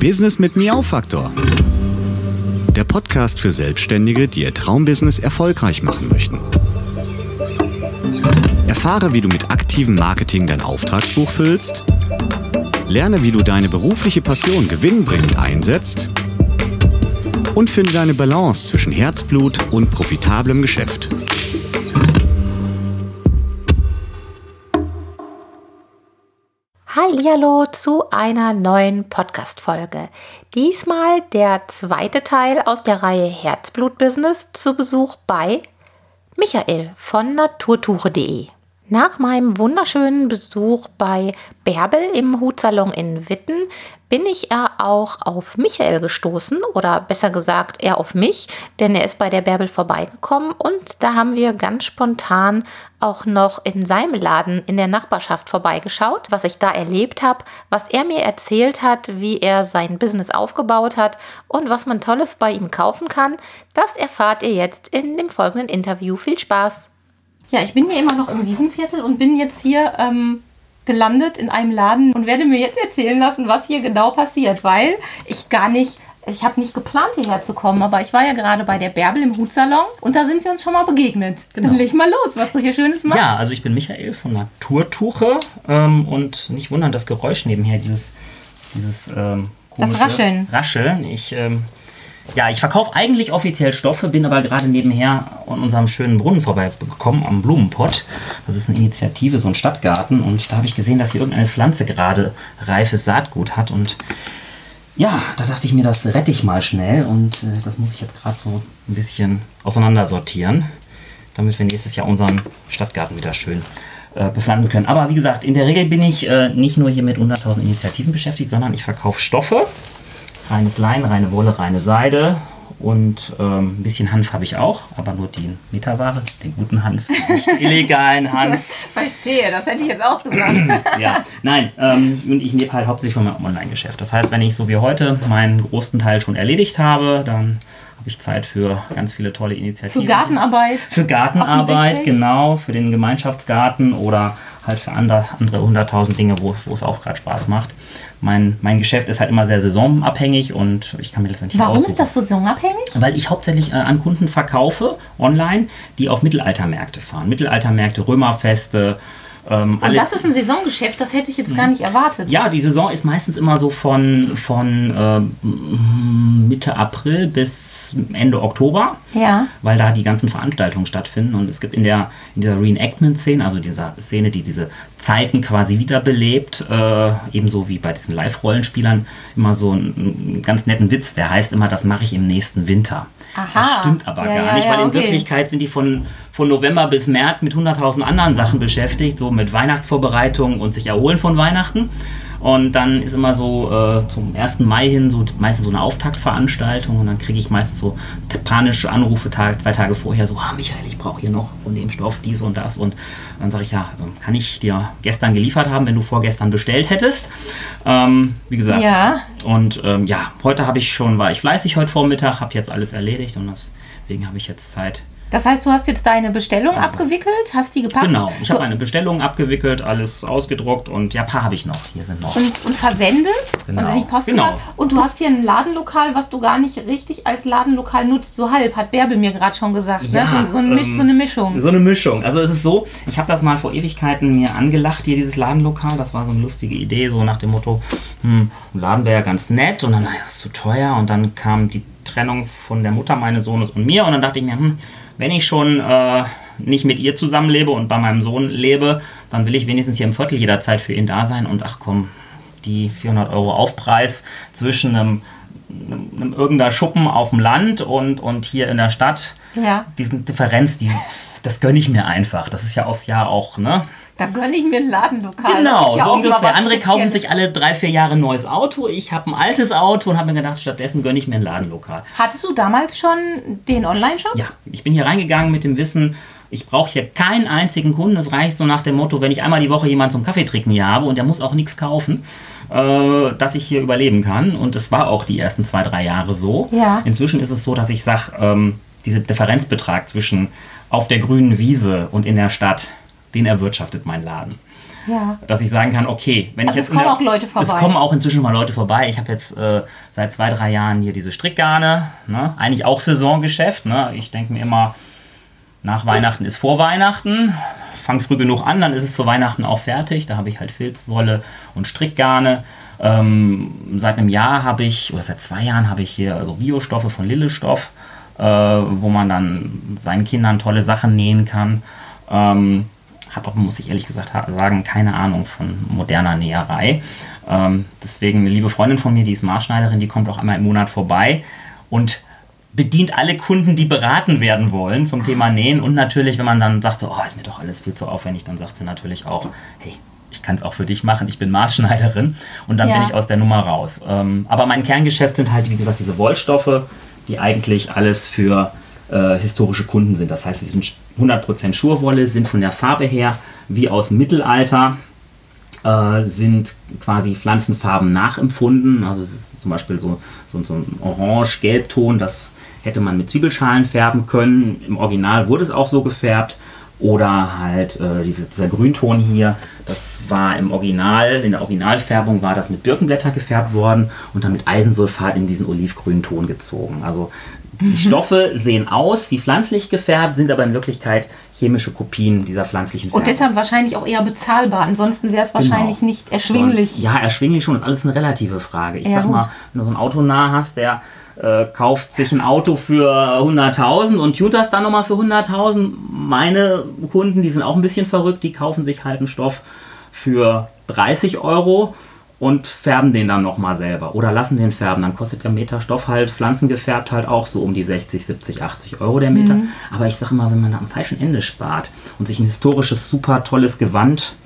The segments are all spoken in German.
Business mit Miau-Faktor. Der Podcast für Selbstständige, die ihr Traumbusiness erfolgreich machen möchten. Erfahre, wie du mit aktivem Marketing dein Auftragsbuch füllst. Lerne, wie du deine berufliche Passion gewinnbringend einsetzt. Und finde deine Balance zwischen Herzblut und profitablem Geschäft. Hallihallo zu einer neuen Podcast-Folge. Diesmal der zweite Teil aus der Reihe Herzblut-Business zu Besuch bei Michael von naturtuche.de. Nach meinem wunderschönen Besuch bei Bärbel im Hutsalon in Witten bin ich ja auch auf Michael gestoßen oder besser gesagt er auf mich, denn er ist bei der Bärbel vorbeigekommen und da haben wir ganz spontan auch noch in seinem Laden in der Nachbarschaft vorbeigeschaut, was ich da erlebt habe, was er mir erzählt hat, wie er sein Business aufgebaut hat und was man tolles bei ihm kaufen kann, das erfahrt ihr jetzt in dem folgenden Interview. Viel Spaß! Ja, ich bin hier immer noch im Wiesenviertel und bin jetzt hier ähm, gelandet in einem Laden und werde mir jetzt erzählen lassen, was hier genau passiert, weil ich gar nicht, ich habe nicht geplant hierher zu kommen, aber ich war ja gerade bei der Bärbel im Hutsalon und da sind wir uns schon mal begegnet. Genau. Dann leg mal los, was du hier Schönes machst. Ja, also ich bin Michael von Naturtuche ähm, und nicht wundern, das Geräusch nebenher, dieses, dieses ähm, das Rascheln. Rascheln. Ich ähm, ja, ich verkaufe eigentlich offiziell Stoffe, bin aber gerade nebenher an unserem schönen Brunnen vorbeigekommen, am Blumenpott. Das ist eine Initiative, so ein Stadtgarten. Und da habe ich gesehen, dass hier irgendeine Pflanze gerade reifes Saatgut hat. Und ja, da dachte ich mir, das rette ich mal schnell. Und äh, das muss ich jetzt gerade so ein bisschen auseinandersortieren, damit wir nächstes Jahr unseren Stadtgarten wieder schön äh, bepflanzen können. Aber wie gesagt, in der Regel bin ich äh, nicht nur hier mit 100.000 Initiativen beschäftigt, sondern ich verkaufe Stoffe reines Lein, reine Wolle, reine Seide und ähm, ein bisschen Hanf habe ich auch, aber nur die Meterware, den guten Hanf, nicht illegalen Hanf. Verstehe, das hätte ich jetzt auch gesagt. ja, nein, ähm, und ich lebe halt hauptsächlich von meinem Online-Geschäft. Das heißt, wenn ich so wie heute meinen großen Teil schon erledigt habe, dann habe ich Zeit für ganz viele tolle Initiativen. Für Gartenarbeit. Für Gartenarbeit, genau, für den Gemeinschaftsgarten oder halt für andere, andere 100.000 Dinge, wo, wo es auch gerade Spaß macht mein, mein Geschäft ist halt immer sehr saisonabhängig und ich kann mir das nicht Warum aussuchen. ist das saisonabhängig? Weil ich hauptsächlich äh, an Kunden verkaufe online, die auf Mittelaltermärkte fahren. Mittelaltermärkte, Römerfeste, ähm, und das ist ein Saisongeschäft, das hätte ich jetzt gar nicht erwartet. Ja, die Saison ist meistens immer so von, von äh, Mitte April bis Ende Oktober, ja. weil da die ganzen Veranstaltungen stattfinden. Und es gibt in der, in der Reenactment-Szene, also dieser Szene, die diese Zeiten quasi wiederbelebt, äh, ebenso wie bei diesen Live-Rollenspielern, immer so einen, ganz netten Witz, der heißt immer, das mache ich im nächsten Winter. Aha. Das stimmt aber ja, gar nicht, ja, weil in okay. Wirklichkeit sind die von, von November bis März mit 100.000 anderen Sachen beschäftigt, so mit Weihnachtsvorbereitungen und sich erholen von Weihnachten. Und dann ist immer so äh, zum 1. Mai hin so meistens so eine Auftaktveranstaltung und dann kriege ich meistens so panische Anrufe Tag, zwei Tage vorher, so, ah Michael, ich brauche hier noch von dem Stoff dies und das. Und dann sage ich, ja, ähm, kann ich dir gestern geliefert haben, wenn du vorgestern bestellt hättest. Ähm, wie gesagt. Ja. Und ähm, ja, heute habe ich schon, war ich fleißig heute Vormittag, habe jetzt alles erledigt und deswegen habe ich jetzt Zeit, das heißt, du hast jetzt deine Bestellung also. abgewickelt, hast die gepackt? Genau, ich habe meine Bestellung abgewickelt, alles ausgedruckt und ja, ein paar habe ich noch. Hier sind noch. Und, und versendet? Genau. Und die Post genau. Und du hast hier ein Ladenlokal, was du gar nicht richtig als Ladenlokal nutzt, so halb, hat Bärbel mir gerade schon gesagt. Ne? Ja, ne? so, so, ein Misch, ähm, so, eine Mischung. So eine Mischung. Also es ist so, ich habe das mal vor Ewigkeiten mir angelacht, hier dieses Ladenlokal. Das war so eine lustige Idee, so nach dem Motto, hm, ein Laden wäre ja ganz nett und dann, naja, ist zu teuer. Und dann kam die Trennung von der Mutter meines Sohnes und mir und dann dachte ich mir, hm, wenn ich schon äh, nicht mit ihr zusammenlebe und bei meinem Sohn lebe, dann will ich wenigstens hier im Viertel jederzeit für ihn da sein und ach komm, die 400 Euro Aufpreis zwischen einem, einem, irgendeiner Schuppen auf dem Land und, und hier in der Stadt, ja. diesen Differenz, die, das gönne ich mir einfach. Das ist ja aufs Jahr auch, ne? Da gönne ich mir ein Ladenlokal. Genau, ja so ungefähr. Andere kaufen sich alle drei, vier Jahre ein neues Auto. Ich habe ein altes Auto und habe mir gedacht, stattdessen gönne ich mir ein Ladenlokal. Hattest du damals schon den Online-Shop? Ja, ich bin hier reingegangen mit dem Wissen, ich brauche hier keinen einzigen Kunden. Es reicht so nach dem Motto, wenn ich einmal die Woche jemanden zum Kaffee trinken hier habe und der muss auch nichts kaufen, äh, dass ich hier überleben kann. Und es war auch die ersten zwei, drei Jahre so. Ja. Inzwischen ist es so, dass ich sage, ähm, dieser Differenzbetrag zwischen auf der grünen Wiese und in der Stadt, den erwirtschaftet mein Laden. Ja. Dass ich sagen kann, okay, wenn Also ich es jetzt. in kommen der- auch Leute vorbei. Es kommen auch inzwischen mal Leute vorbei. Ich habe jetzt äh, seit zwei, drei Jahren hier diese Strickgarne. Ne? Eigentlich auch Saisongeschäft. Ne? Ich denke mir immer, nach Weihnachten ist vor Weihnachten. Fang früh genug an, dann ist es zu Weihnachten auch fertig. Da habe ich halt Filzwolle und Strickgarne. Ähm, seit einem Jahr habe ich, oder seit zwei Jahren habe ich hier also Biostoffe von Lillestoff, äh, wo man dann seinen Kindern tolle Sachen nähen kann. Ähm, habe aber, muss ich ehrlich gesagt sagen, keine Ahnung von moderner Näherei. Ähm, deswegen eine liebe Freundin von mir, die ist Maßschneiderin, die kommt auch einmal im Monat vorbei und bedient alle Kunden, die beraten werden wollen zum Thema Nähen. Und natürlich, wenn man dann sagt, so, oh, ist mir doch alles viel zu aufwendig, dann sagt sie natürlich auch, hey, ich kann es auch für dich machen, ich bin Maßschneiderin. Und dann Ja. bin ich aus der Nummer raus. Ähm, aber mein Kerngeschäft sind halt, wie gesagt, diese Wollstoffe, die eigentlich alles für äh, historische Kunden sind. Das heißt, sie sind 100% Schurwolle, sind von der Farbe her wie aus dem Mittelalter, äh, sind quasi Pflanzenfarben nachempfunden. Also es ist zum Beispiel so, so, so ein Orange-Gelbton, das hätte man mit Zwiebelschalen färben können. Im Original wurde es auch so gefärbt. Oder halt äh, diese, dieser Grünton hier, das war im Original, in der Originalfärbung war das mit Birkenblätter gefärbt worden und dann mit Eisensulfat in diesen olivgrünen Ton gezogen. Also die Stoffe sehen aus wie pflanzlich gefärbt, sind aber in Wirklichkeit chemische Kopien dieser pflanzlichen Färbung. Und deshalb wahrscheinlich auch eher bezahlbar. Ansonsten wäre es wahrscheinlich Genau. nicht erschwinglich. Sonst, ja, erschwinglich schon, ist alles eine relative Frage. Ich Ja, sag mal, gut. wenn du so ein Auto nah hast, der äh, kauft sich ein Auto für 100.000 und tut das dann nochmal für 100.000. Meine Kunden, die sind auch ein bisschen verrückt, die kaufen sich halt einen Stoff für 30 Euro und färben den dann nochmal selber oder lassen den färben. Dann kostet der Meter Stoff halt, pflanzengefärbt halt auch so um die 60, 70, 80 Euro der Meter. Aber ich sage mal, wenn man da am falschen Ende spart und sich ein historisches, super tolles Gewand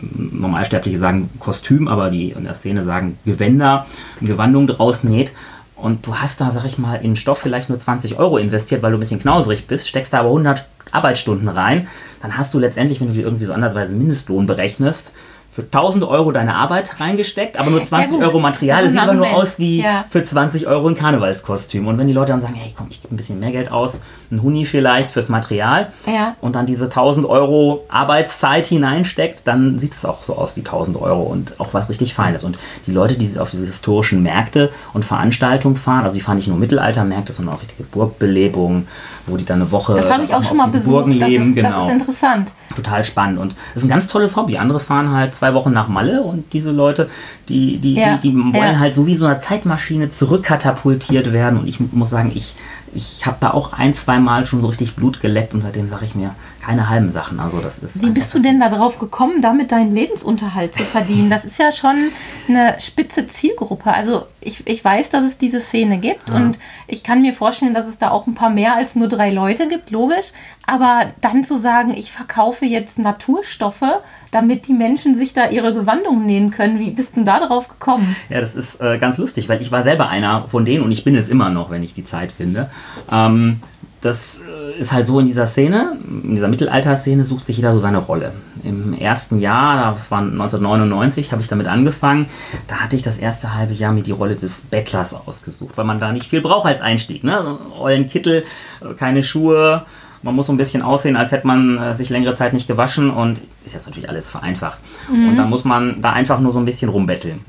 Normalsterbliche sagen Kostüm, aber die in der Szene sagen Gewänder, eine Gewandung draus näht. Und du hast da, sag ich mal, in Stoff vielleicht nur 20 Euro investiert, weil du ein bisschen knauserig bist, steckst da aber 100 Arbeitsstunden rein, dann hast du letztendlich, wenn du dir irgendwie so andersweise Mindestlohn berechnest, für 1000 Euro deine Arbeit reingesteckt, aber nur 20 gut. Euro Material. Das sieht aber nur aus wie Ja. für 20 Euro ein Karnevalskostüm. Und wenn die Leute dann sagen, hey komm, ich gebe ein bisschen mehr Geld aus, ein Huni vielleicht fürs Material Ja. und dann diese 1000 Euro Arbeitszeit hineinsteckt, dann sieht es auch so aus wie 1000 Euro und auch was richtig Feines. Und die Leute, die auf diese historischen Märkte und Veranstaltungen fahren, also die fahren nicht nur Mittelaltermärkte, sondern auch richtige Burgbelebungen, wo die dann eine Woche Das habe ich auch schon mal besucht. Burgen Das leben. ist, genau das ist interessant. total spannend und es ist ein ganz tolles Hobby. Andere fahren halt zwei Wochen nach Malle und diese Leute, die, die, Ja, die, die wollen ja. halt so wie so einer Zeitmaschine zurückkatapultiert werden und ich muss sagen, ich, ich habe da auch ein, zwei Mal schon so richtig Blut geleckt und seitdem sage ich mir keine halben Sachen. Also das ist Wie bist du denn darauf gekommen, damit deinen Lebensunterhalt zu verdienen? Das ist ja schon eine spitze Zielgruppe. Also ich, ich weiß, dass es diese Szene gibt und ich kann mir vorstellen, dass es da auch ein paar mehr als nur drei Leute gibt, logisch. Aber dann zu sagen, ich verkaufe jetzt Naturstoffe, damit die Menschen sich da ihre Gewandungen nähen können, wie bist du denn da drauf gekommen? Ja, das ist äh, ganz lustig, weil ich war selber einer von denen und ich bin es immer noch, wenn ich die Zeit finde. Ähm, das äh, ist halt so in dieser Szene, in dieser Mittelalter-Szene sucht sich jeder so seine Rolle. Im ersten Jahr, das war 1999, habe ich damit angefangen. Da hatte ich das erste halbe Jahr mir die Rolle des Bettlers ausgesucht, weil man da nicht viel braucht als Einstieg. Ne? Ollen Kittel, äh, keine Schuhe. Man muss so ein bisschen aussehen, als hätte man äh, sich längere Zeit nicht gewaschen und ist jetzt natürlich alles vereinfacht. Und dann muss man da einfach nur so ein bisschen rumbetteln.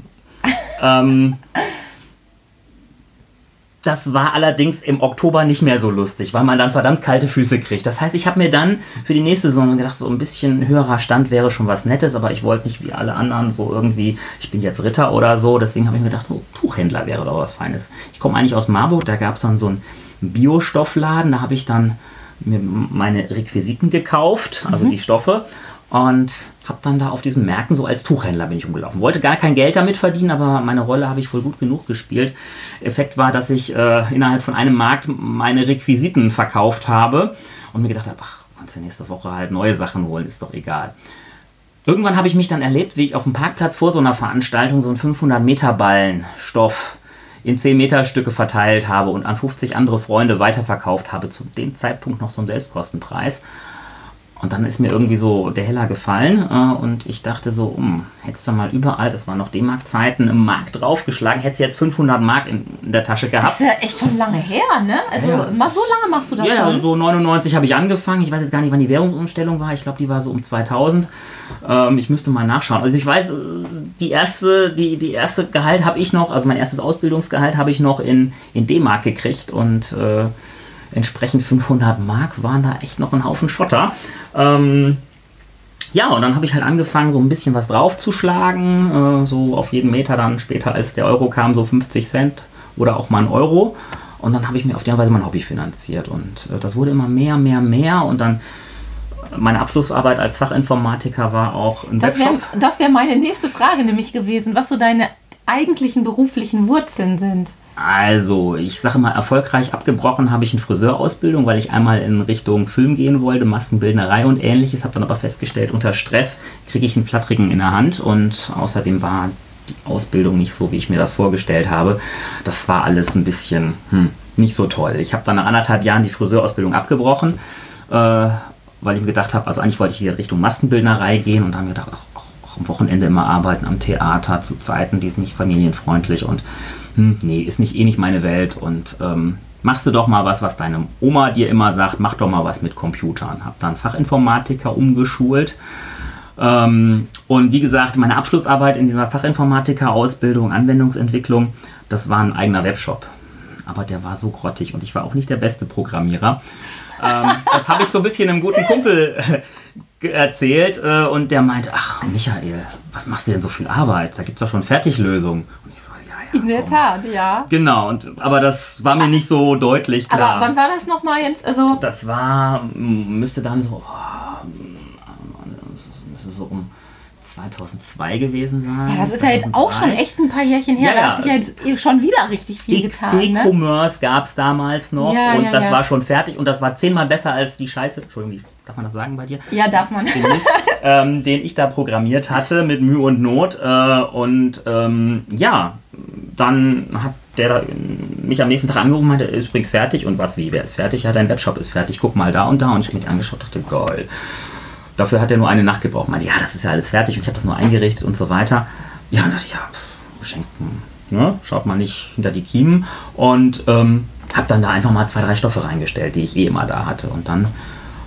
ähm, das war allerdings im Oktober nicht mehr so lustig, weil man dann verdammt kalte Füße kriegt. Das heißt, ich habe mir dann für die nächste Saison gedacht, so ein bisschen höherer Stand wäre schon was Nettes, aber ich wollte nicht wie alle anderen so irgendwie, ich bin jetzt Ritter oder so. Deswegen habe ich mir gedacht, so Tuchhändler wäre doch was Feines. Ich komme eigentlich aus Marburg, da gab es dann so einen Biostoffladen, da habe ich dann mir meine Requisiten gekauft, also die Stoffe und habe dann da auf diesen Märkten so als Tuchhändler bin ich umgelaufen. Wollte gar kein Geld damit verdienen, aber meine Rolle habe ich wohl gut genug gespielt. Effekt war, dass ich äh, innerhalb von einem Markt meine Requisiten verkauft habe und mir gedacht habe, ach, kannst du nächste Woche halt neue Sachen holen, ist doch egal. Irgendwann habe ich mich dann erlebt, wie ich auf dem Parkplatz vor so einer Veranstaltung so einen 500 Meter Ballen Stoff in 10 Meter Stücke verteilt habe und an 50 andere Freunde weiterverkauft habe, zu dem Zeitpunkt noch so einen Selbstkostenpreis. Und dann ist mir irgendwie so der Heller gefallen äh, und ich dachte so, um, hättest du mal überall, das waren noch D-Mark-Zeiten, im Markt draufgeschlagen, hättest du jetzt 500 Mark in, in, der Tasche gehabt. Das ist ja echt schon lange her, ne? Also ja, mal so lange machst du das ja, schon? Ja, so 99 habe ich angefangen. Ich weiß jetzt gar nicht, wann die Währungsumstellung war. Ich glaube, die war so um 2000. Ähm, ich müsste mal nachschauen. Also ich weiß, äh, die erste, die, die erste Gehalt habe ich noch, also mein erstes Ausbildungsgehalt habe ich noch in, in D-Mark gekriegt und äh, entsprechend 500 Mark waren da echt noch ein Haufen Schotter. Ähm, ja, und dann habe ich halt angefangen, so ein bisschen was draufzuschlagen. Äh, so auf jeden Meter dann später, als der Euro kam, so 50 Cent oder auch mal ein Euro. Und dann habe ich mir auf die Weise mein Hobby finanziert. Und äh, das wurde immer mehr, mehr, mehr. Und dann meine Abschlussarbeit als Fachinformatiker war auch ein das Webshop. Wär, das wäre meine nächste Frage nämlich gewesen, was so deine eigentlichen beruflichen Wurzeln sind. Also, ich sage mal, erfolgreich abgebrochen habe ich eine Friseurausbildung, weil ich einmal in Richtung Film gehen wollte, Maskenbildnerei und ähnliches, habe dann aber festgestellt, unter Stress kriege ich einen Flattrigen in der Hand und außerdem war die Ausbildung nicht so, wie ich mir das vorgestellt habe. Das war alles ein bisschen hm, nicht so toll. Ich habe dann nach anderthalb Jahren die Friseurausbildung abgebrochen, äh, weil ich mir gedacht habe, also eigentlich wollte ich wieder Richtung Maskenbildnerei gehen und dann gedacht, ach, auch am Wochenende immer arbeiten am Theater zu Zeiten, die sind nicht familienfreundlich und hm, nee, ist nicht eh nicht meine Welt und ähm, machst du doch mal was, was deine Oma dir immer sagt, mach doch mal was mit Computern. Hab dann Fachinformatiker umgeschult. Ähm, und wie gesagt, meine Abschlussarbeit in dieser Fachinformatiker-Ausbildung, Anwendungsentwicklung, das war ein eigener Webshop. Aber der war so grottig und ich war auch nicht der beste Programmierer. ähm, das habe ich so ein bisschen einem guten Kumpel äh, erzählt äh, und der meinte, ach Michael, was machst du denn so viel Arbeit? Da gibt es doch schon Fertiglösungen. In der Tat, ja. Genau, und, aber das war mir nicht so deutlich klar. Aber wann war das nochmal jetzt? Also das war, müsste dann so, oh, müsste so um 2002 gewesen sein. Ja, das ist 2003. ja jetzt auch schon echt ein paar Jährchen her. Ja, da hat sich ja jetzt schon wieder richtig viel XT getan. XT-Commerce ne? gab es damals noch ja, und ja, das war schon fertig und das war zehnmal besser als die Scheiße. Entschuldigung, darf man das sagen bei dir? Ja, darf man. Den, Mist, ähm, den ich da programmiert hatte mit Mühe und Not. Äh, und ähm, ja, dann hat der da mich am nächsten Tag angerufen und meinte, ist übrigens fertig. Und was, wie, wer ist fertig? Ja, dein Webshop ist fertig, guck mal da und da. Und ich habe mich angeschaut dachte, geil. Dafür hat er nur eine Nacht gebraucht. Meinte, ja, das ist ja alles fertig und ich habe das nur eingerichtet und so weiter. Ja, und dachte ich, ja, pff, schenken, ne? schaut mal nicht hinter die Kiemen. Und ähm, habe dann da einfach mal zwei, drei Stoffe reingestellt, die ich eh immer da hatte. Und dann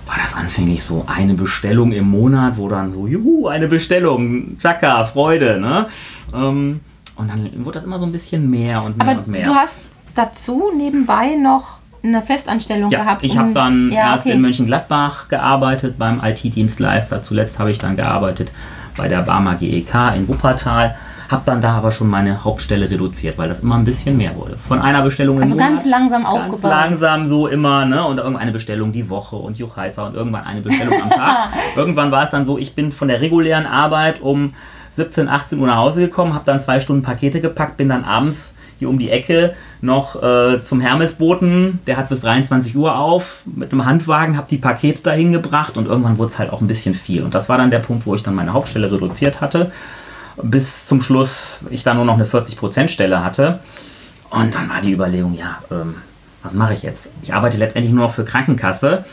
war das anfänglich so eine Bestellung im Monat, wo dann so, juhu, eine Bestellung, Chaka, Freude, ne? Ähm, und dann wurde das immer so ein bisschen mehr und mehr Aber und mehr. Du hast dazu nebenbei noch eine Festanstellung ja, gehabt? Ich habe dann ja, erst okay. in Mönchengladbach gearbeitet beim IT-Dienstleister. Zuletzt habe ich dann gearbeitet bei der Barmer GEK in Wuppertal. Habe dann da aber schon meine Hauptstelle reduziert, weil das immer ein bisschen mehr wurde. Von einer Bestellung Also Monat, ganz langsam ganz aufgebaut. Ganz langsam so immer, ne? Und irgendeine Bestellung die Woche und Juchheißer und irgendwann eine Bestellung am Tag. irgendwann war es dann so, ich bin von der regulären Arbeit um 17, 18 Uhr nach Hause gekommen, habe dann zwei Stunden Pakete gepackt, bin dann abends hier um die Ecke noch äh, zum Hermesboten, der hat bis 23 Uhr auf, mit einem Handwagen, habe die Pakete dahin gebracht und irgendwann wurde es halt auch ein bisschen viel. Und das war dann der Punkt, wo ich dann meine Hauptstelle reduziert hatte, bis zum Schluss ich da nur noch eine 40% Stelle hatte. Und dann war die Überlegung, ja, ähm, was mache ich jetzt? Ich arbeite letztendlich nur noch für Krankenkasse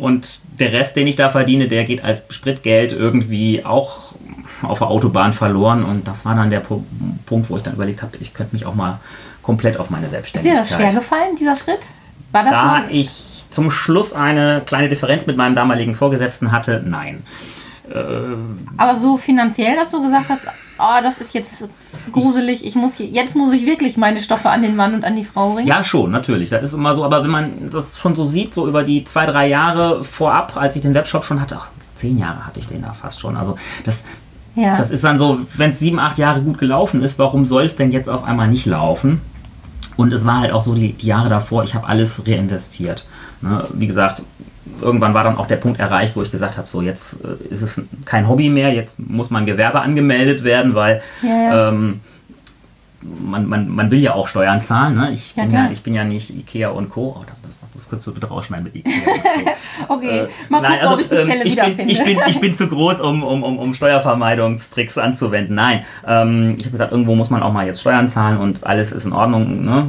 und der Rest, den ich da verdiene, der geht als Spritgeld irgendwie auch auf der Autobahn verloren und das war dann der Punkt, wo ich dann überlegt habe, ich könnte mich auch mal komplett auf meine Selbstständigkeit. Ist dir das schwer gefallen, dieser Schritt? War das da ich zum Schluss eine kleine Differenz mit meinem damaligen Vorgesetzten hatte, nein. Äh, Aber so finanziell, dass du gesagt hast, oh, das ist jetzt gruselig, ich muss jetzt muss ich wirklich meine Stoffe an den Mann und an die Frau bringen? Ja, schon, natürlich. Das ist immer so, aber wenn man das schon so sieht, so über die zwei, drei Jahre vorab, als ich den Webshop schon hatte, ach, zehn Jahre hatte ich den da fast schon. Also das, ja. Das ist dann so, wenn es sieben, acht Jahre gut gelaufen ist, warum soll es denn jetzt auf einmal nicht laufen? Und es war halt auch so die, die Jahre davor, ich habe alles reinvestiert. Ne? Wie gesagt, irgendwann war dann auch der Punkt erreicht, wo ich gesagt habe, so jetzt äh, ist es kein Hobby mehr, jetzt muss mein Gewerbe angemeldet werden, weil ja, ja. Ähm, man, man, man will ja auch Steuern zahlen. Ne? Ich, bin ja, ich bin ja nicht Ikea und Co. Oh, das, das du bitte rausschneiden mit Ikea. okay, äh, mal gucken, also, ob ich die Stelle ähm, ich wiederfinde. Bin, ich, bin, ich bin zu groß, um, um, um, um Steuervermeidungstricks anzuwenden. Nein, ähm, ich habe gesagt, irgendwo muss man auch mal jetzt Steuern zahlen und alles ist in Ordnung. Ne?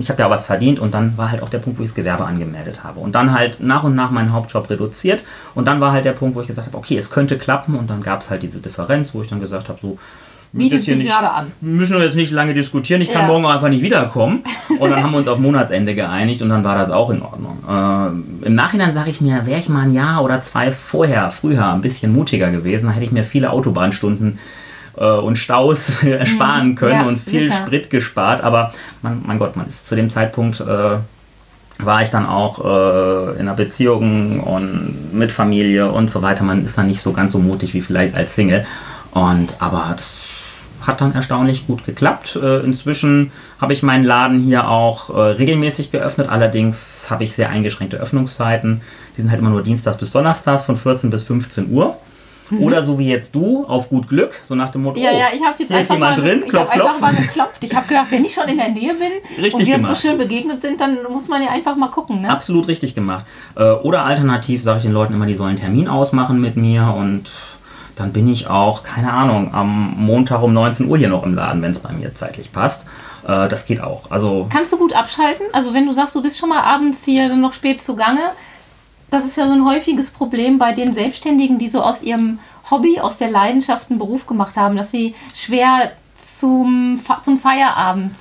Ich habe ja was verdient und dann war halt auch der Punkt, wo ich das Gewerbe angemeldet habe. Und dann halt nach und nach meinen Hauptjob reduziert und dann war halt der Punkt, wo ich gesagt habe, okay, es könnte klappen und dann gab es halt diese Differenz, wo ich dann gesagt habe, so, Bietet sich gerade an. müssen wir jetzt nicht lange diskutieren, ich kann Ja. morgen auch einfach nicht wiederkommen. Und dann haben wir uns auf Monatsende geeinigt und dann war das auch in Ordnung. Äh, Im Nachhinein sage ich mir, wäre ich mal ein Jahr oder zwei vorher, früher ein bisschen mutiger gewesen, dann hätte ich mir viele Autobahnstunden und Staus ersparen können Mhm. ja, und viel sicher. Sprit gespart. Aber man, mein Gott, man ist zu dem Zeitpunkt äh, war ich dann auch äh, in einer Beziehung und mit Familie und so weiter. Man ist dann nicht so ganz so mutig wie vielleicht als Single. Und aber das hat dann erstaunlich gut geklappt. Äh, inzwischen habe ich meinen Laden hier auch äh, regelmäßig geöffnet. Allerdings habe ich sehr eingeschränkte Öffnungszeiten. Die sind halt immer nur Dienstags bis Donnerstags von 14 bis 15 Uhr. Oder so wie jetzt du, auf gut Glück, so nach dem Motto, Mhm. Ja, oh, ja, ich habe jetzt hier ist einfach jemand mal, drin, ich klopf, einfach klopf. mal geklopft. Ich habe gedacht, wenn ich schon in der Nähe bin Richtig und wir uns gemacht. so schön begegnet sind, dann muss man ja einfach mal gucken. Ne? Absolut richtig gemacht. Äh, Oder alternativ sage ich den Leuten immer, die sollen einen Termin ausmachen mit mir und dann bin ich auch, keine Ahnung, am Montag um 19 Uhr hier noch im Laden, wenn es bei mir zeitlich passt. Äh, Das geht auch. Also Kannst du gut abschalten? Also wenn du sagst, du bist schon mal abends hier dann noch spät zugange, das ist ja so ein häufiges Problem bei den Selbstständigen, die so aus ihrem Hobby, aus der Leidenschaft einen Beruf gemacht haben, dass sie schwer zum, zum Feierabend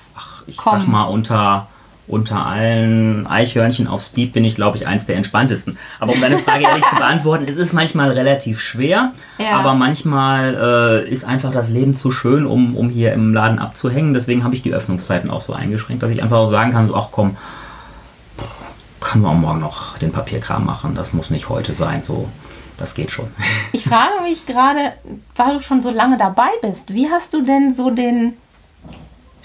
ich kommen. sag mal, unter, unter allen Eichhörnchen auf Speed bin ich, glaube ich, eins der entspanntesten. Aber um deine Frage ehrlich zu beantworten, es ist manchmal relativ schwer, Ja. aber manchmal äh, ist einfach das Leben zu schön, um, um hier im Laden abzuhängen. Deswegen habe ich die Öffnungszeiten auch so eingeschränkt, dass ich einfach auch sagen kann, so, ach komm, können wir auch morgen noch den Papierkram machen. Das muss nicht heute sein. So, das geht schon. Ich frage mich gerade, weil du schon so lange dabei bist, wie hast du denn so den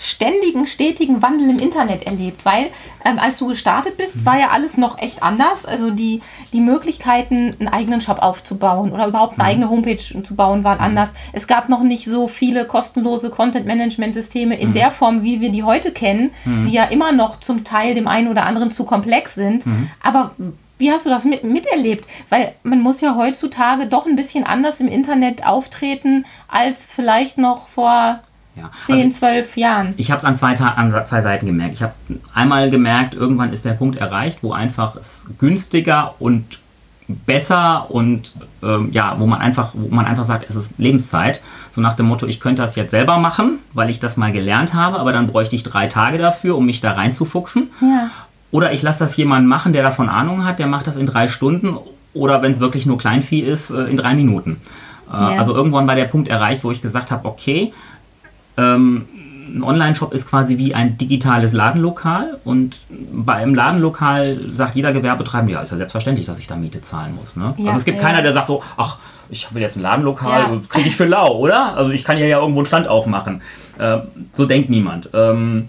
ständigen, stetigen Wandel im Internet erlebt? Weil ähm, als du gestartet bist, war ja alles noch echt anders. Also die, die Möglichkeiten, einen eigenen Shop aufzubauen oder überhaupt eine eigene Homepage zu bauen, waren anders. Es gab noch nicht so viele kostenlose Content-Management-Systeme in der Form, wie wir die heute kennen, die ja immer noch zum Teil dem einen oder anderen zu komplex sind. Aber wie hast du das mit, miterlebt? Weil man muss ja heutzutage doch ein bisschen anders im Internet auftreten als vielleicht noch vor Ja. 10, Also, 12 Jahren. Ich habe es an zwei, an zwei Seiten gemerkt. Ich habe einmal gemerkt, irgendwann ist der Punkt erreicht, wo einfach es günstiger und besser und ähm, ja, wo man einfach, wo man einfach sagt, es ist Lebenszeit. So nach dem Motto, ich könnte das jetzt selber machen, weil ich das mal gelernt habe, aber dann bräuchte ich drei Tage dafür, um mich da reinzufuchsen. Ja. Oder ich lasse das jemanden machen, der davon Ahnung hat, der macht das in drei Stunden oder wenn es wirklich nur Kleinvieh ist, äh, in drei Minuten. Äh, Ja. Also irgendwann war der Punkt erreicht, wo ich gesagt habe, okay, ähm, ein Online-Shop ist quasi wie ein digitales Ladenlokal und bei einem Ladenlokal sagt jeder Gewerbetreibende, ja, ist ja selbstverständlich, dass ich da Miete zahlen muss. Ne? Ja, also es gibt ja. keiner, der sagt so, ach, ich will jetzt ein Ladenlokal, Ja. kriege ich für lau, oder? Also ich kann hier ja irgendwo einen Stand aufmachen. Äh, so denkt niemand. Ähm,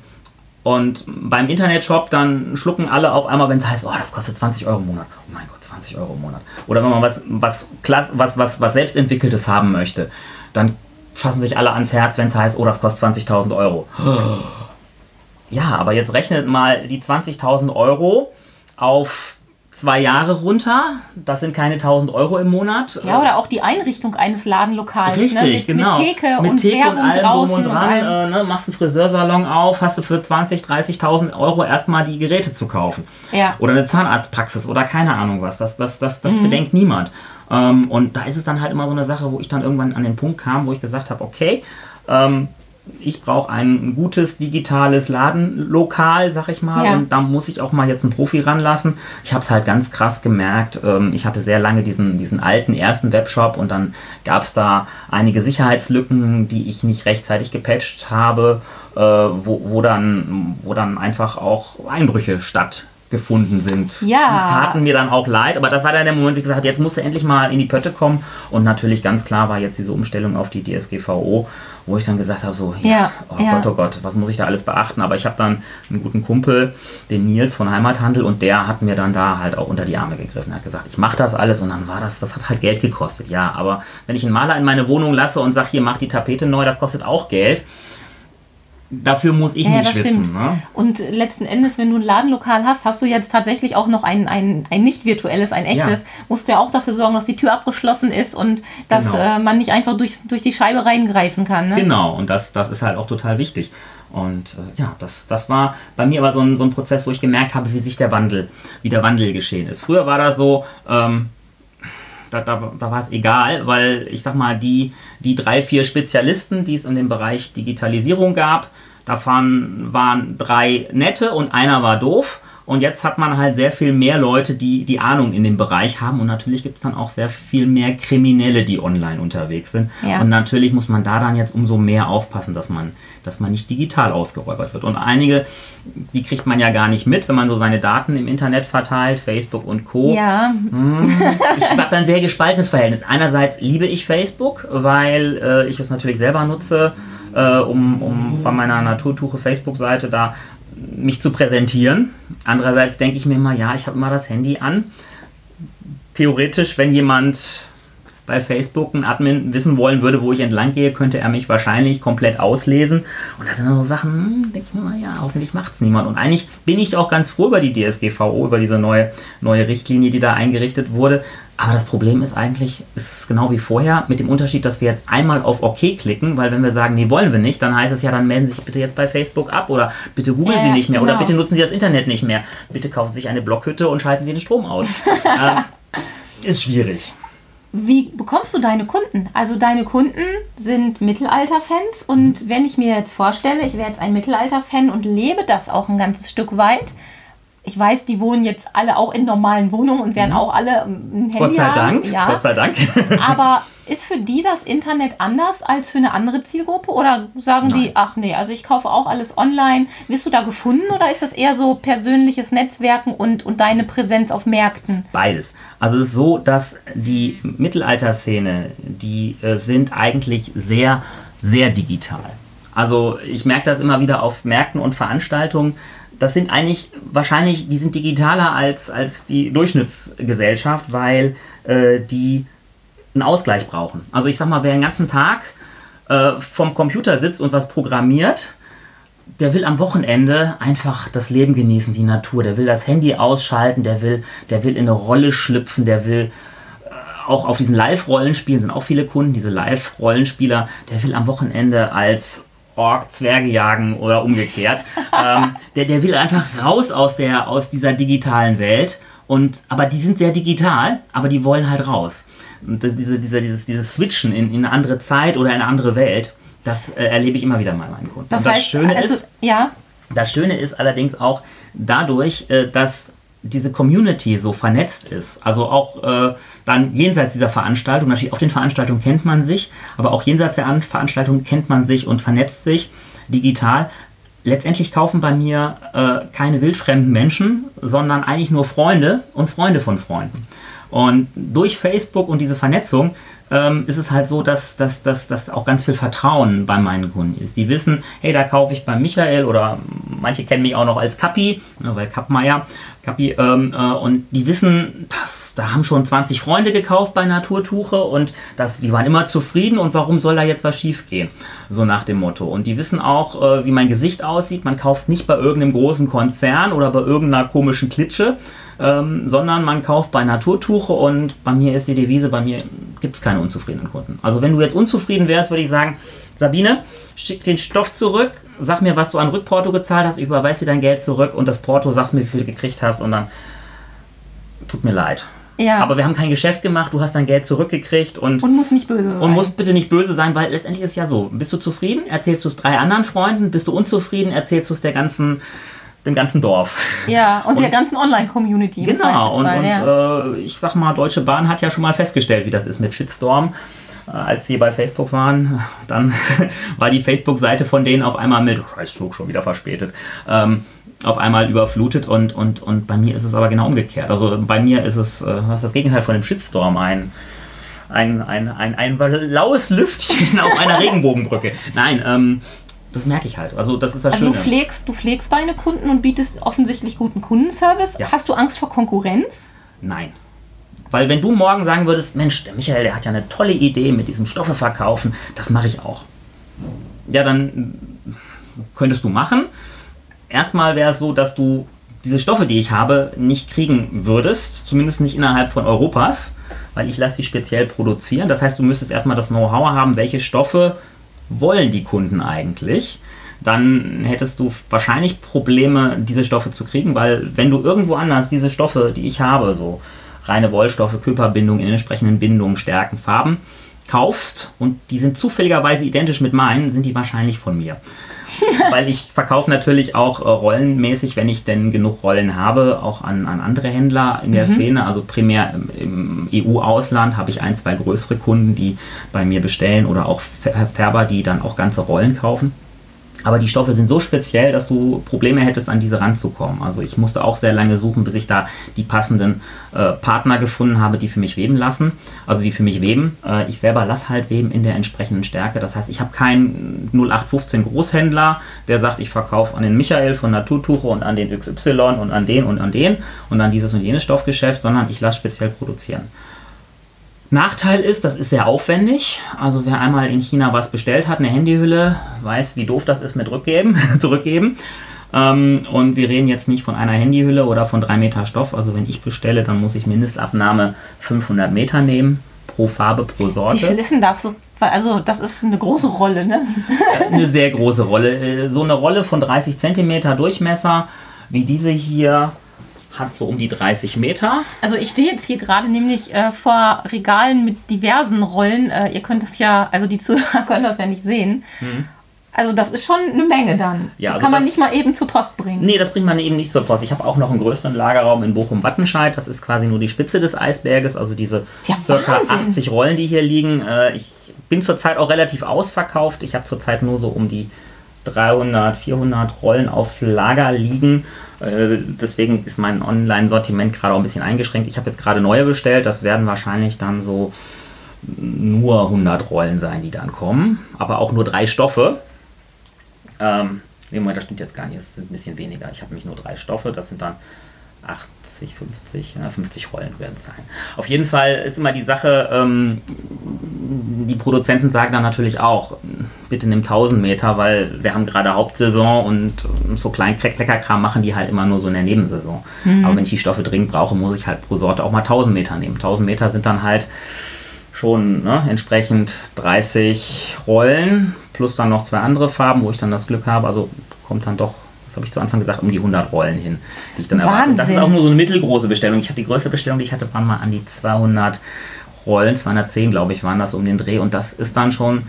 und beim Internetshop dann schlucken alle auf einmal, wenn es heißt, oh, das kostet 20 Euro im Monat. Oh mein Gott, 20 Euro im Monat. Oder wenn man was, was, was, was, was Selbstentwickeltes haben möchte, dann fassen sich alle ans Herz, wenn es heißt, oh, das kostet 20.000 Euro. Ja, aber jetzt rechnet mal die 20.000 Euro auf zwei Jahre runter. Das sind keine 1.000 Euro im Monat. Ja, oder auch die Einrichtung eines Ladenlokals. Richtig, ne? mit, genau. Mit Theke mit und Theke Werbung und allem draußen drum und dran. allem. äh, ne, machst einen Friseursalon auf, hast du für 20.000, 30.000 Euro erstmal die Geräte zu kaufen. Ja. Oder eine Zahnarztpraxis oder keine Ahnung was. Das, das, das, Mhm. das bedenkt niemand. Ähm, und da ist es dann halt immer so eine Sache, wo ich dann irgendwann an den Punkt kam, wo ich gesagt habe, okay, ähm, ich brauche ein gutes digitales Ladenlokal, sag ich mal, Ja. und da muss ich auch mal jetzt einen Profi ranlassen. Ich habe es halt ganz krass gemerkt. Ähm, ich hatte sehr lange diesen, diesen alten ersten Webshop und dann gab es da einige Sicherheitslücken, die ich nicht rechtzeitig gepatcht habe, äh, wo, wo, dann, wo dann einfach auch Einbrüche stattgefunden sind. Ja. Die taten mir dann auch leid, aber das war dann der Moment, wie gesagt, jetzt musst du endlich mal in die Pötte kommen und natürlich ganz klar war jetzt diese Umstellung auf die DSGVO, wo ich dann gesagt habe, so, ja, Ja, oh ja. Gott, oh Gott, was muss ich da alles beachten? Aber ich habe dann einen guten Kumpel, den Nils von Heimathandel, und der hat mir dann da halt auch unter die Arme gegriffen. Er hat gesagt, ich mache das alles und dann war das, das hat halt Geld gekostet. Ja, aber wenn ich einen Maler in meine Wohnung lasse und sage, hier mach die Tapete neu, das kostet auch Geld. Dafür muss ich Ja, nicht schwitzen. Ne? Und letzten Endes, wenn du ein Ladenlokal hast, hast du jetzt tatsächlich auch noch ein, ein, ein nicht virtuelles, ein echtes. Ja. Musst du ja auch dafür sorgen, dass die Tür abgeschlossen ist und dass Genau. äh, man nicht einfach durch, durch die Scheibe reingreifen kann. Ne? Genau, und das, das ist halt auch total wichtig. Und äh, ja, das, das war bei mir aber so ein, so ein Prozess, wo ich gemerkt habe, wie sich der Wandel, wie der Wandel geschehen ist. Früher war das so, ähm, da, da, da war es egal, weil ich sag mal, die, die drei, vier Spezialisten, die es in dem Bereich Digitalisierung gab, davon waren drei nette und einer war doof. Und jetzt hat man halt sehr viel mehr Leute, die die Ahnung in dem Bereich haben. Und natürlich gibt es dann auch sehr viel mehr Kriminelle, die online unterwegs sind. Ja. Und natürlich muss man da dann jetzt umso mehr aufpassen, dass man, dass man nicht digital ausgeräubert wird. Und einige, die kriegt man ja gar nicht mit, wenn man so seine Daten im Internet verteilt, Facebook und Co. Ja. Hm, ich habe da ein sehr gespaltenes Verhältnis. Einerseits liebe ich Facebook, weil äh, ich es natürlich selber nutze. Äh, um, um bei meiner Naturtuche Facebook-Seite da mich zu präsentieren. Andererseits denke ich mir immer, ja, ich habe immer das Handy an. Theoretisch, wenn jemand bei Facebook ein Admin wissen wollen würde, wo ich entlang gehe, könnte er mich wahrscheinlich komplett auslesen. Und das sind so Sachen, hm, denke ich mir mal, ja, hoffentlich macht es niemand. Und eigentlich bin ich auch ganz froh über die DSGVO, über diese neue, neue Richtlinie, die da eingerichtet wurde. Aber das Problem ist eigentlich, ist es genau wie vorher, mit dem Unterschied, dass wir jetzt einmal auf OK klicken, weil wenn wir sagen, nee, wollen wir nicht, dann heißt es ja, dann melden Sie sich bitte jetzt bei Facebook ab oder bitte googeln äh, Sie nicht mehr genau. oder bitte nutzen Sie das Internet nicht mehr. Bitte kaufen Sie sich eine Blockhütte und schalten Sie den Strom aus. ähm, ist schwierig. Wie bekommst du deine Kunden? Also deine Kunden sind Mittelalter-Fans und wenn ich mir jetzt vorstelle, ich wäre jetzt ein Mittelalter-Fan und lebe das auch ein ganzes Stück weit, ich weiß, die wohnen jetzt alle auch in normalen Wohnungen und werden mhm. auch alle ein Handy Gott sei haben. Dank, ja. Gott sei Dank. Aber ist für die das Internet anders als für eine andere Zielgruppe? Oder sagen Nein. die, ach nee, also ich kaufe auch alles online. Wirst du da gefunden oder ist das eher so persönliches Netzwerken und, und deine Präsenz auf Märkten? Beides. Also es ist so, dass die Mittelalterszene, die äh, sind eigentlich sehr, sehr digital. Also ich merke das immer wieder auf Märkten und Veranstaltungen, das sind eigentlich wahrscheinlich, die sind digitaler als, als die Durchschnittsgesellschaft, weil äh, die einen Ausgleich brauchen. Also ich sag mal, wer den ganzen Tag äh, vom Computer sitzt und was programmiert, der will am Wochenende einfach das Leben genießen, die Natur. Der will das Handy ausschalten, der will, der will in eine Rolle schlüpfen, der will äh, auch auf diesen Live-Rollenspielen sind auch viele Kunden, diese Live-Rollenspieler, der will am Wochenende als Ork Zwerge jagen oder umgekehrt. ähm, der, der will einfach raus aus, der, aus dieser digitalen Welt. Und, aber die sind sehr digital, aber die wollen halt raus. Und das, diese, dieser, dieses, dieses Switchen in, in eine andere Zeit oder eine andere Welt, das äh, erlebe ich immer wieder bei meinen Kunden. Das, Und das heißt, Schöne also, ist, ja. das Schöne ist allerdings auch dadurch, äh, dass diese Community so vernetzt ist, also auch äh, dann jenseits dieser Veranstaltung, natürlich auf den Veranstaltungen kennt man sich, aber auch jenseits der Veranstaltung kennt man sich und vernetzt sich digital. Letztendlich kaufen bei mir äh, keine wildfremden Menschen, sondern eigentlich nur Freunde und Freunde von Freunden. Und durch Facebook und diese Vernetzung ähm, ist es halt so, dass, dass, dass, dass auch ganz viel Vertrauen bei meinen Kunden ist. Die wissen, hey, da kaufe ich bei Michael oder manche kennen mich auch noch als Kappi, ne, weil Kappmeier, Kappi, ähm, äh, und die wissen, dass da haben schon 20 Freunde gekauft bei Naturtuche und das, die waren immer zufrieden und warum soll da jetzt was schief gehen? So nach dem Motto. Und die wissen auch, äh, wie mein Gesicht aussieht. Man kauft nicht bei irgendeinem großen Konzern oder bei irgendeiner komischen Klitsche, ähm, sondern man kauft bei Naturtuche und bei mir ist die Devise, bei mir gibt es keine unzufriedenen Kunden. Also wenn du jetzt unzufrieden wärst, würde ich sagen, Sabine, schick den Stoff zurück, sag mir, was du an Rückporto gezahlt hast, ich überweise dir dein Geld zurück und das Porto, sagst mir, wie viel du gekriegt hast und dann tut mir leid. Ja. Aber wir haben kein Geschäft gemacht, du hast dein Geld zurückgekriegt und. Und muss nicht böse sein. Und muss bitte nicht böse sein, weil letztendlich ist es ja so. Bist du zufrieden, erzählst du es drei anderen Freunden, bist du unzufrieden, erzählst du es der ganzen dem ganzen Dorf. Ja, und, und der ganzen Online-Community. Genau, und, und ja. äh, ich sag mal, Deutsche Bahn hat ja schon mal festgestellt, wie das ist mit Shitstorm. Äh, als sie bei Facebook waren, dann war die Facebook-Seite von denen auf einmal mit, Facebook schon wieder verspätet, ähm, auf einmal überflutet und, und, und bei mir ist es aber genau umgekehrt. Also bei mir ist es, äh, was das Gegenteil von dem Shitstorm? Ein, ein, ein, ein, ein laues Lüftchen auf einer Regenbogenbrücke. Nein, ähm, das merke ich halt. Also das ist das also Schöne. Du pflegst, du pflegst deine Kunden und bietest offensichtlich guten Kundenservice. Ja. Hast du Angst vor Konkurrenz? Nein. Weil wenn du morgen sagen würdest, Mensch, der Michael, der hat ja eine tolle Idee mit diesem Stoffe verkaufen, das mache ich auch. Ja, dann könntest du machen. Erstmal wäre es so, dass du diese Stoffe, die ich habe, nicht kriegen würdest, zumindest nicht innerhalb von Europas, weil ich lasse die speziell produzieren. Das heißt, du müsstest erstmal das Know-how haben, welche Stoffe wollen die Kunden eigentlich? dann hättest du wahrscheinlich Probleme, diese Stoffe zu kriegen, weil wenn du irgendwo anders diese Stoffe, die ich habe, so reine Wollstoffe, Körperbindung in entsprechenden Bindungen, Stärken, Farben, kaufst und die sind zufälligerweise identisch mit meinen, sind die wahrscheinlich von mir. Weil ich verkaufe natürlich auch äh, rollenmäßig, wenn ich denn genug Rollen habe, auch an, an andere Händler in der mhm. Szene. Also primär im, im EU-Ausland habe ich ein, zwei größere Kunden, die bei mir bestellen oder auch Färber, die dann auch ganze Rollen kaufen. Aber die Stoffe sind so speziell, dass du Probleme hättest, an diese ranzukommen. Also ich musste auch sehr lange suchen, bis ich da die passenden äh, Partner gefunden habe, die für mich weben lassen. Also die für mich weben. Äh, ich selber lasse halt weben in der entsprechenden Stärke. Das heißt, ich habe keinen 0815 Großhändler, der sagt, ich verkaufe an den Michael von Naturtuche und an den XY und an den und an den und an dieses und jenes Stoffgeschäft, sondern ich lasse speziell produzieren. Nachteil ist, das ist sehr aufwendig. Also wer einmal in China was bestellt hat, eine Handyhülle, weiß, wie doof das ist mit rückgeben, zurückgeben. Ähm, und wir reden jetzt nicht von einer Handyhülle oder von drei Meter Stoff. Also wenn ich bestelle, dann muss ich Mindestabnahme 500 Meter nehmen pro Farbe, pro Sorte. Wie viel ist denn das? Also das ist eine große Rolle, ne? Äh, eine sehr große Rolle. Äh, so eine Rolle von 30 Zentimeter Durchmesser, wie diese hier, hat so um die 30 Meter. Also ich stehe jetzt hier gerade nämlich äh, vor Regalen mit diversen Rollen. Äh, ihr könnt das ja, also die Zuhörer können das ja nicht sehen. Mhm. Also das ist schon eine Menge dann. Ja, das also kann man das, nicht mal eben zur Post bringen. Nee, das bringt man eben nicht zur Post. Ich habe auch noch einen größeren Lagerraum in Bochum-Wattenscheid. Das ist quasi nur die Spitze des Eisberges. Also diese ja circa 80 Rollen, die hier liegen. Äh, ich bin zurzeit auch relativ ausverkauft. Ich habe zurzeit nur so um die 300, 400 Rollen auf Lager liegen. Äh, deswegen ist mein Online-Sortiment gerade auch ein bisschen eingeschränkt. Ich habe jetzt gerade neue bestellt. Das werden wahrscheinlich dann so nur 100 Rollen sein, die dann kommen. Aber auch nur drei Stoffe. Ähm, nee, Moment, das stimmt jetzt gar nicht. Es sind ein bisschen weniger. Ich habe nämlich nur drei Stoffe. Das sind dann 80, 50, ja, 50 Rollen werden es sein. Auf jeden Fall ist immer die Sache, ähm, die Produzenten sagen dann natürlich auch, bitte nimm 1000 Meter, weil wir haben gerade Hauptsaison und so kleinen Leckerkram machen die halt immer nur so in der Nebensaison. Mhm. Aber wenn ich die Stoffe dringend brauche, muss ich halt pro Sorte auch mal 1000 Meter nehmen. 1000 Meter sind dann halt schon ne, entsprechend 30 Rollen plus dann noch zwei andere Farben, wo ich dann das Glück habe. Also kommt dann doch, habe ich zu Anfang gesagt, um die 100 Rollen hin, die ich dann Wahnsinn. erwarte. Das ist auch nur so eine mittelgroße Bestellung. Ich hatte die größte Bestellung, die ich hatte, waren mal an die 200 Rollen, 210 glaube ich waren das um den Dreh und das ist dann schon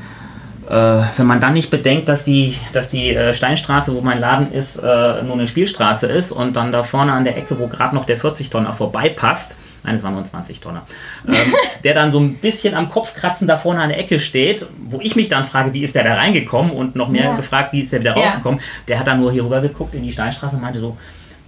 äh, wenn man dann nicht bedenkt, dass die, dass die äh, Steinstraße, wo mein Laden ist, äh, nur eine Spielstraße ist und dann da vorne an der Ecke, wo gerade noch der 40-Tonner vorbeipasst, nein, es waren nur 20-Tonner, ähm, der dann so ein bisschen am Kopfkratzen da vorne an der Ecke steht, wo ich mich dann frage, wie ist der da reingekommen und noch mehr ja. gefragt, wie ist der wieder rausgekommen, ja. der hat dann nur hier rüber geguckt in die Steinstraße und meinte so,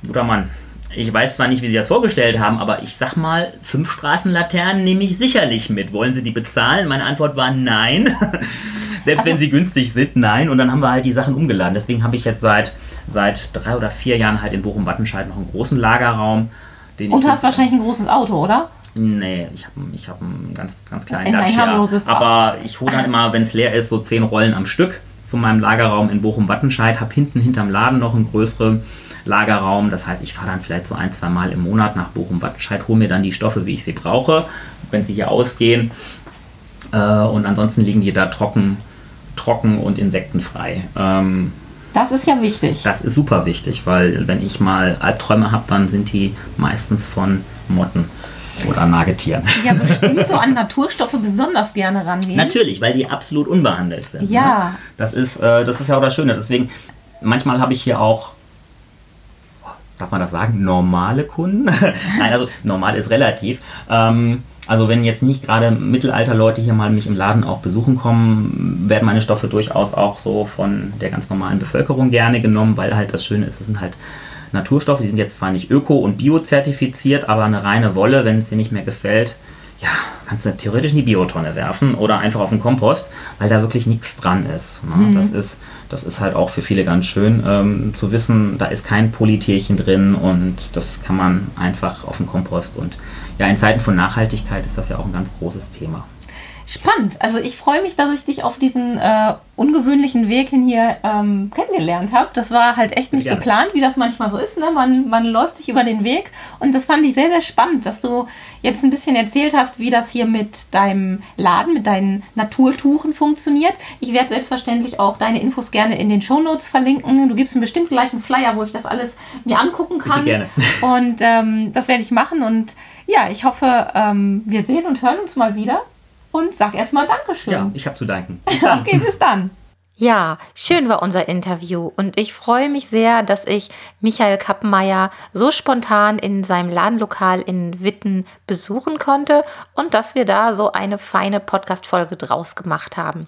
guter Mann, ich weiß zwar nicht, wie Sie das vorgestellt haben, aber ich sag mal, fünf Straßenlaternen nehme ich sicherlich mit. Wollen Sie die bezahlen? Meine Antwort war nein. Selbst also, wenn sie günstig sind, nein. Und dann haben wir halt die Sachen umgeladen. Deswegen habe ich jetzt seit, seit drei oder vier Jahren halt in Bochum-Wattenscheid noch einen großen Lagerraum. Und hast wahrscheinlich ein großes Auto, oder? Nee, ich habe ich hab einen ganz, ganz kleinen Dacia. Aber ich hole dann immer, wenn es leer ist, so zehn Rollen am Stück von meinem Lagerraum in Bochum-Wattenscheid. Habe hinten hinterm Laden noch einen größeren Lagerraum. Das heißt, ich fahre dann vielleicht so ein, zwei Mal im Monat nach Bochum-Wattenscheid, hole mir dann die Stoffe, wie ich sie brauche, wenn sie hier ausgehen. Äh, und ansonsten liegen die da trocken trocken und insektenfrei. Das ist ja wichtig. Das ist super wichtig, weil wenn ich mal Albträume habe, dann sind die meistens von Motten oder Nagetieren. Ja, bestimmt so an Naturstoffe besonders gerne rangehen. Natürlich, weil die absolut unbehandelt sind. Ja. Ne? Das, ist, äh, das ist ja auch das Schöne. Deswegen, manchmal habe ich hier auch, darf man das sagen, normale Kunden? Nein, also normal ist relativ. Ähm, also wenn jetzt nicht gerade Mittelalter-Leute hier mal mich im Laden auch besuchen kommen, werden meine Stoffe durchaus auch so von der ganz normalen Bevölkerung gerne genommen, weil halt das Schöne ist, es sind halt Naturstoffe, die sind jetzt zwar nicht öko- und bio-zertifiziert, aber eine reine Wolle, wenn es dir nicht mehr gefällt, ja, kannst du theoretisch in die Biotonne werfen oder einfach auf den Kompost, weil da wirklich nichts dran ist. Ne? Mhm. Das ist. Das ist halt auch für viele ganz schön ähm, zu wissen, da ist kein Polytierchen drin und das kann man einfach auf den Kompost und ja, in Zeiten von Nachhaltigkeit ist das ja auch ein ganz großes Thema. Spannend. Also ich freue mich, dass ich dich auf diesen äh, ungewöhnlichen Weg hin hier ähm, kennengelernt habe. Das war halt echt nicht Gerne. geplant, wie das manchmal so ist. Ne? Man, man läuft sich über den Weg und das fand ich sehr, sehr spannend, dass du jetzt ein bisschen erzählt hast, wie das hier mit deinem Laden, mit deinen Naturtuchen funktioniert. Ich werde selbstverständlich auch deine Infos gerne in den Shownotes verlinken. Du gibst mir bestimmt gleich einen Flyer, wo ich das alles mir angucken kann. gerne. Und ähm, das werde ich machen und ja, ich hoffe, ähm, wir sehen und hören uns mal wieder und sag erstmal Dankeschön. Ja, ich habe zu danken. Bis dann. Okay, bis dann. Ja, schön war unser Interview und ich freue mich sehr, dass ich Michael Kappenmeier so spontan in seinem Ladenlokal in Witten besuchen konnte und dass wir da so eine feine Podcast-Folge draus gemacht haben.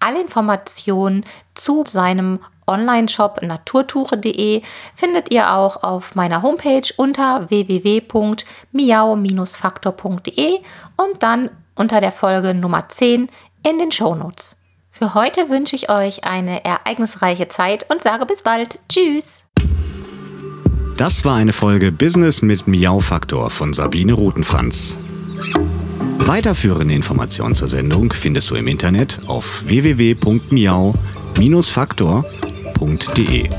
Alle Informationen zu seinem Online-Shop naturtuche.de findet ihr auch auf meiner Homepage unter www.miau-faktor.de und dann unter der Folge Nummer 10 in den Shownotes. Für heute wünsche ich euch eine ereignisreiche Zeit und sage bis bald. Tschüss! Das war eine Folge Business mit Miau Faktor von Sabine Rutenfranz. Weiterführende Informationen zur Sendung findest du im Internet auf www.miau-faktor.de.